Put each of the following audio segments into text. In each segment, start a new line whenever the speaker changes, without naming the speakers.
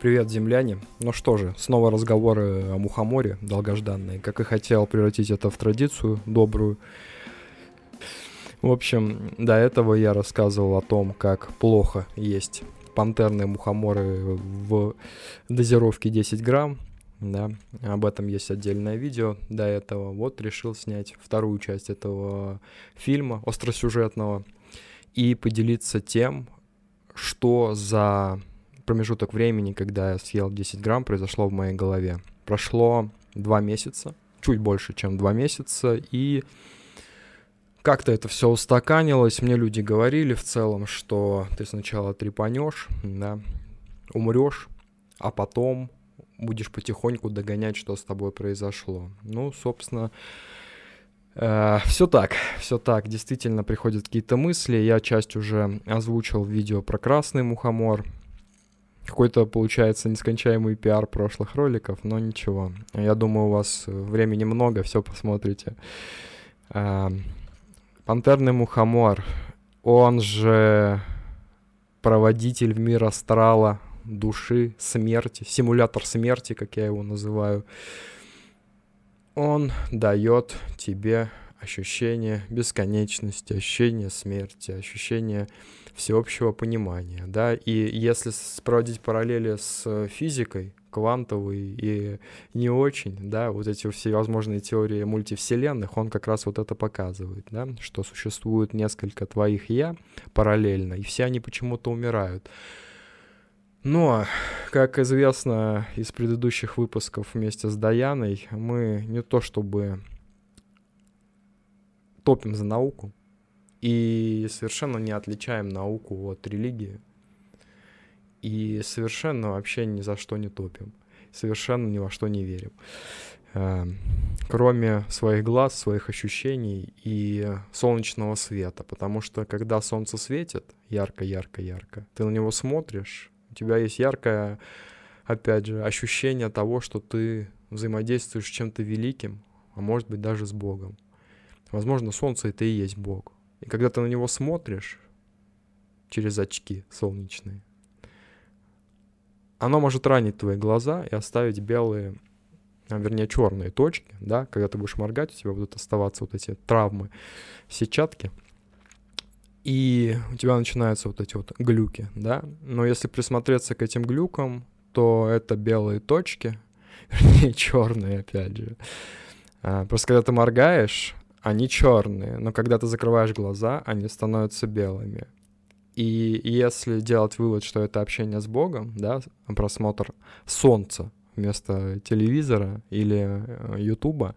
Привет, земляне. Ну что же, снова разговоры о мухоморе долгожданные. Как и хотел превратить это в традицию добрую. В общем, до этого я рассказывал о том, как плохо есть пантерные мухоморы в дозировке 10 грамм. Да, об этом есть отдельное видео до этого. Вот решил снять вторую часть этого фильма остросюжетного и поделиться тем, что за промежуток времени, когда я съел 10 грамм, произошло в моей голове. Прошло два месяца, чуть больше, чем два месяца, и как-то это все устаканилось. Мне люди говорили в целом, что ты сначала трепанешь, да, умрешь, а потом будешь потихоньку догонять, что с тобой произошло. Ну, собственно, э, все так, все так. Действительно приходят какие-то мысли. Я часть уже озвучил в видео про красный мухомор какой-то, получается, нескончаемый пиар прошлых роликов, но ничего. Я думаю, у вас времени много, все посмотрите. А, Пантерный мухомор, он же проводитель в мир астрала, души, смерти, симулятор смерти, как я его называю. Он дает тебе ощущение бесконечности, ощущение смерти, ощущение всеобщего понимания, да, и если проводить параллели с физикой, квантовой и не очень, да, вот эти все возможные теории мультивселенных, он как раз вот это показывает, да, что существует несколько твоих «я» параллельно, и все они почему-то умирают. Но, как известно из предыдущих выпусков вместе с Даяной, мы не то чтобы топим за науку и совершенно не отличаем науку от религии. И совершенно вообще ни за что не топим. Совершенно ни во что не верим. Эм, кроме своих глаз, своих ощущений и солнечного света. Потому что когда солнце светит ярко, ярко, ярко, ты на него смотришь, у тебя есть яркое, опять же, ощущение того, что ты взаимодействуешь с чем-то великим, а может быть даже с Богом. Возможно, солнце это и есть Бог. И когда ты на него смотришь через очки солнечные, оно может ранить твои глаза и оставить белые, а, вернее, черные точки, да, когда ты будешь моргать, у тебя будут оставаться вот эти травмы, сетчатки, и у тебя начинаются вот эти вот глюки, да, но если присмотреться к этим глюкам, то это белые точки, вернее, черные, опять же. А, просто когда ты моргаешь, они черные, но когда ты закрываешь глаза, они становятся белыми. И если делать вывод, что это общение с Богом, да, просмотр солнца вместо телевизора или э, Ютуба,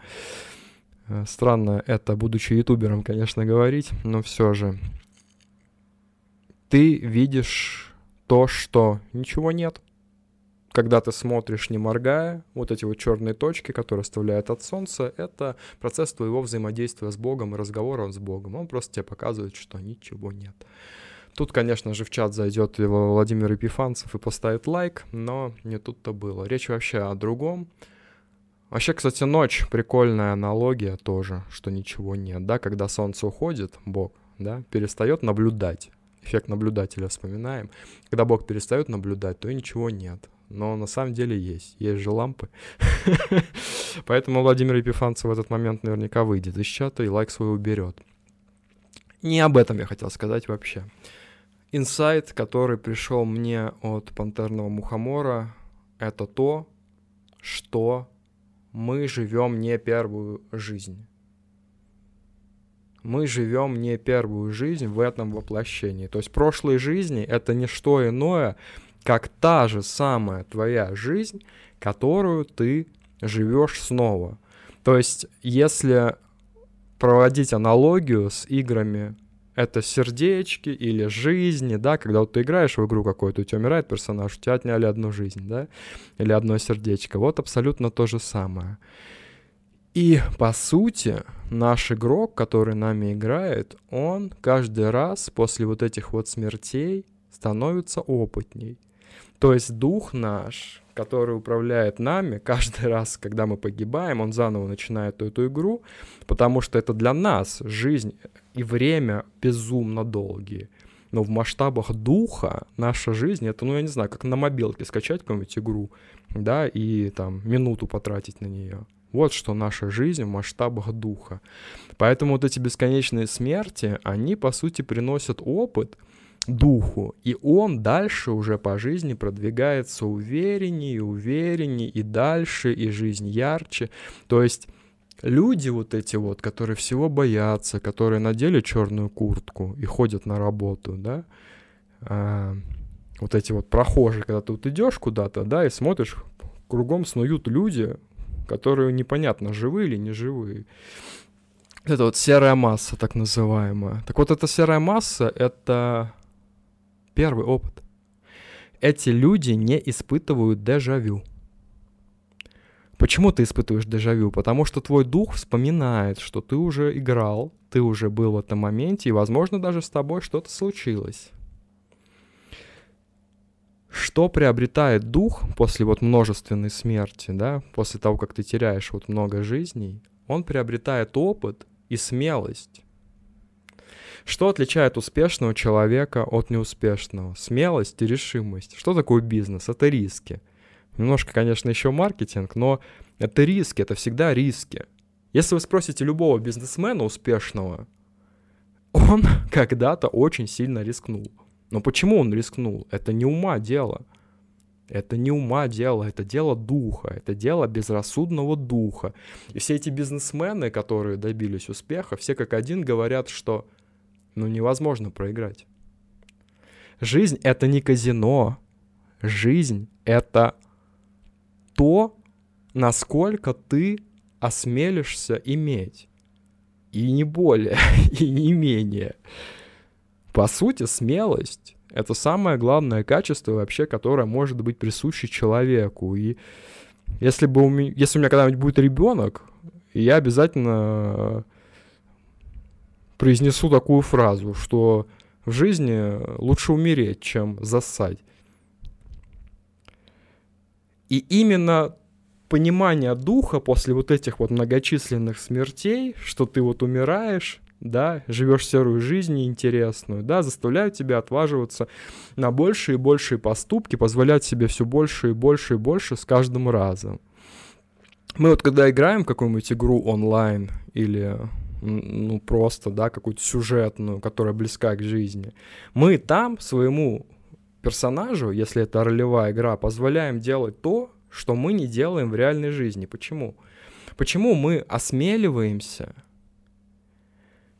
э, странно это, будучи ютубером, конечно, говорить, но все же, ты видишь то, что ничего нет, когда ты смотришь, не моргая, вот эти вот черные точки, которые оставляют от солнца, это процесс твоего взаимодействия с Богом и разговора с Богом. Он просто тебе показывает, что ничего нет. Тут, конечно же, в чат зайдет его Владимир Епифанцев и поставит лайк, но не тут-то было. Речь вообще о другом. Вообще, кстати, ночь прикольная аналогия тоже, что ничего нет, да, когда солнце уходит, Бог, да, перестает наблюдать. Эффект наблюдателя вспоминаем. Когда Бог перестает наблюдать, то и ничего нет но на самом деле есть. Есть же лампы. Поэтому Владимир Епифанцев в этот момент наверняка выйдет из чата и лайк свой уберет. Не об этом я хотел сказать вообще. Инсайт, который пришел мне от пантерного мухомора, это то, что мы живем не первую жизнь. Мы живем не первую жизнь в этом воплощении. То есть прошлые жизни это не что иное, как та же самая твоя жизнь, которую ты живешь снова. То есть, если проводить аналогию с играми, это сердечки или жизни, да, когда вот ты играешь в игру какую-то, у тебя умирает персонаж, у тебя отняли одну жизнь, да, или одно сердечко. Вот абсолютно то же самое. И, по сути, наш игрок, который нами играет, он каждый раз после вот этих вот смертей становится опытней. То есть дух наш, который управляет нами, каждый раз, когда мы погибаем, он заново начинает эту игру, потому что это для нас жизнь и время безумно долгие. но в масштабах духа наша жизнь, это, ну, я не знаю, как на мобилке скачать какую-нибудь игру, да, и там минуту потратить на нее. Вот что наша жизнь в масштабах духа. Поэтому вот эти бесконечные смерти, они, по сути, приносят опыт духу, и он дальше уже по жизни продвигается увереннее, увереннее, и дальше, и жизнь ярче. То есть люди вот эти вот, которые всего боятся, которые надели черную куртку и ходят на работу, да, а, вот эти вот прохожие, когда ты вот идешь куда-то, да, и смотришь, кругом снуют люди, которые непонятно, живые или не живые. Это вот серая масса, так называемая. Так вот, эта серая масса — это первый опыт. Эти люди не испытывают дежавю. Почему ты испытываешь дежавю? Потому что твой дух вспоминает, что ты уже играл, ты уже был в этом моменте, и, возможно, даже с тобой что-то случилось. Что приобретает дух после вот множественной смерти, да, после того, как ты теряешь вот много жизней, он приобретает опыт и смелость. Что отличает успешного человека от неуспешного? Смелость и решимость. Что такое бизнес? Это риски. Немножко, конечно, еще маркетинг, но это риски, это всегда риски. Если вы спросите любого бизнесмена успешного, он когда-то очень сильно рискнул. Но почему он рискнул? Это не ума дело. Это не ума дело, это дело духа, это дело безрассудного духа. И все эти бизнесмены, которые добились успеха, все как один говорят, что ну невозможно проиграть. Жизнь — это не казино. Жизнь — это то, насколько ты осмелишься иметь. И не более, и не менее. По сути, смелость — это самое главное качество вообще, которое может быть присуще человеку. И если, бы у меня, если у меня когда-нибудь будет ребенок, я обязательно произнесу такую фразу, что в жизни лучше умереть, чем зассать. И именно понимание духа после вот этих вот многочисленных смертей, что ты вот умираешь, да, живешь серую жизнь неинтересную, да, заставляют тебя отваживаться на большие и большие поступки, позволять себе все больше и больше и больше с каждым разом. Мы вот когда играем какую-нибудь игру онлайн или ну просто, да, какую-то сюжетную, которая близка к жизни, мы там своему персонажу, если это ролевая игра, позволяем делать то, что мы не делаем в реальной жизни. Почему? Почему мы осмеливаемся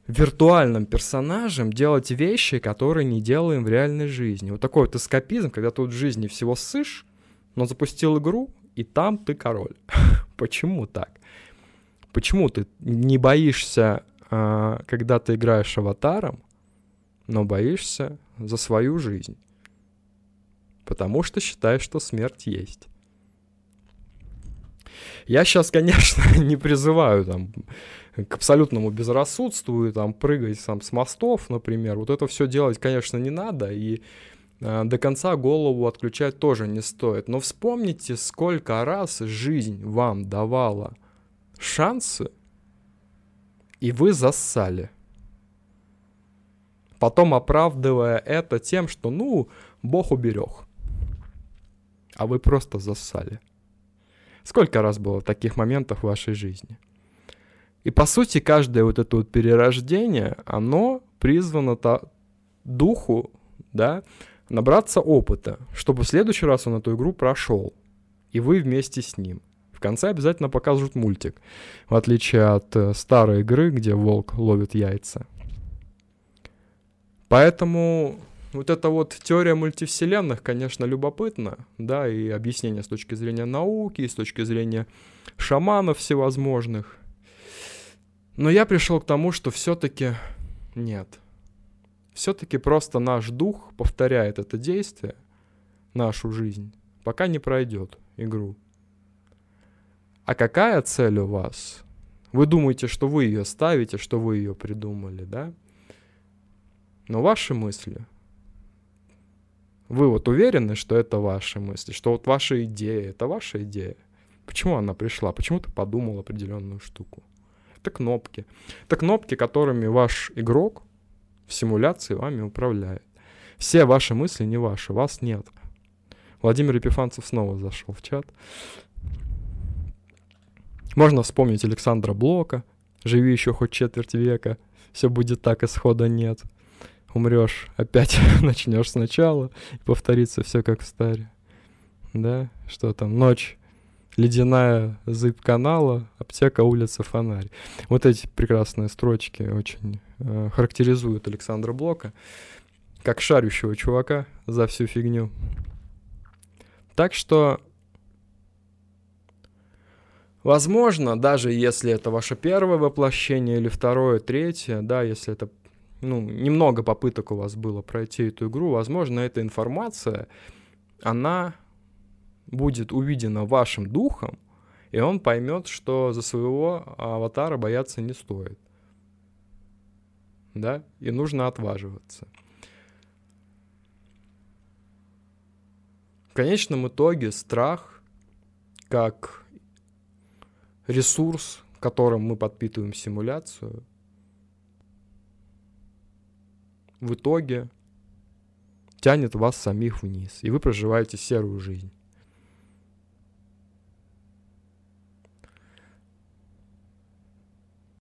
виртуальным персонажем делать вещи, которые не делаем в реальной жизни? Вот такой вот эскапизм, когда вот в жизни всего сышь, но запустил игру, и там ты король. Почему так? Почему ты не боишься, а, когда ты играешь аватаром, но боишься за свою жизнь? потому что считаю, что смерть есть. Я сейчас, конечно, не призываю там к абсолютному безрассудству и там прыгать там с мостов, например. Вот это все делать, конечно, не надо и э, до конца голову отключать тоже не стоит. Но вспомните, сколько раз жизнь вам давала шансы, и вы зассали. Потом оправдывая это тем, что, ну, Бог уберег а вы просто зассали. Сколько раз было таких моментов в вашей жизни? И по сути, каждое вот это вот перерождение, оно призвано то, духу, да, набраться опыта, чтобы в следующий раз он эту игру прошел, и вы вместе с ним. Конце обязательно покажут мультик, в отличие от э, старой игры, где волк ловит яйца. Поэтому вот эта вот теория мультивселенных, конечно, любопытна, да, и объяснение с точки зрения науки, и с точки зрения шаманов всевозможных. Но я пришел к тому, что все-таки нет. Все-таки просто наш дух повторяет это действие, нашу жизнь, пока не пройдет игру. А какая цель у вас? Вы думаете, что вы ее ставите, что вы ее придумали, да? Но ваши мысли вы вот уверены, что это ваши мысли, что вот ваша идея, это ваша идея? Почему она пришла? Почему ты подумал определенную штуку? Это кнопки. Это кнопки, которыми ваш игрок в симуляции вами управляет. Все ваши мысли не ваши, вас нет. Владимир Епифанцев снова зашел в чат. Можно вспомнить Александра Блока. Живи еще хоть четверть века, все будет так, исхода нет. Умрешь, опять начнешь сначала, и повторится все как в старе. Да, что там, ночь, ледяная зыб канала, аптека, улица, фонарь. Вот эти прекрасные строчки очень э, характеризуют Александра Блока как шарющего чувака за всю фигню. Так что Возможно, даже если это ваше первое воплощение или второе, третье, да, если это ну, немного попыток у вас было пройти эту игру, возможно, эта информация, она будет увидена вашим духом, и он поймет, что за своего аватара бояться не стоит. Да? И нужно отваживаться. В конечном итоге страх, как ресурс, которым мы подпитываем симуляцию, в итоге тянет вас самих вниз, и вы проживаете серую жизнь.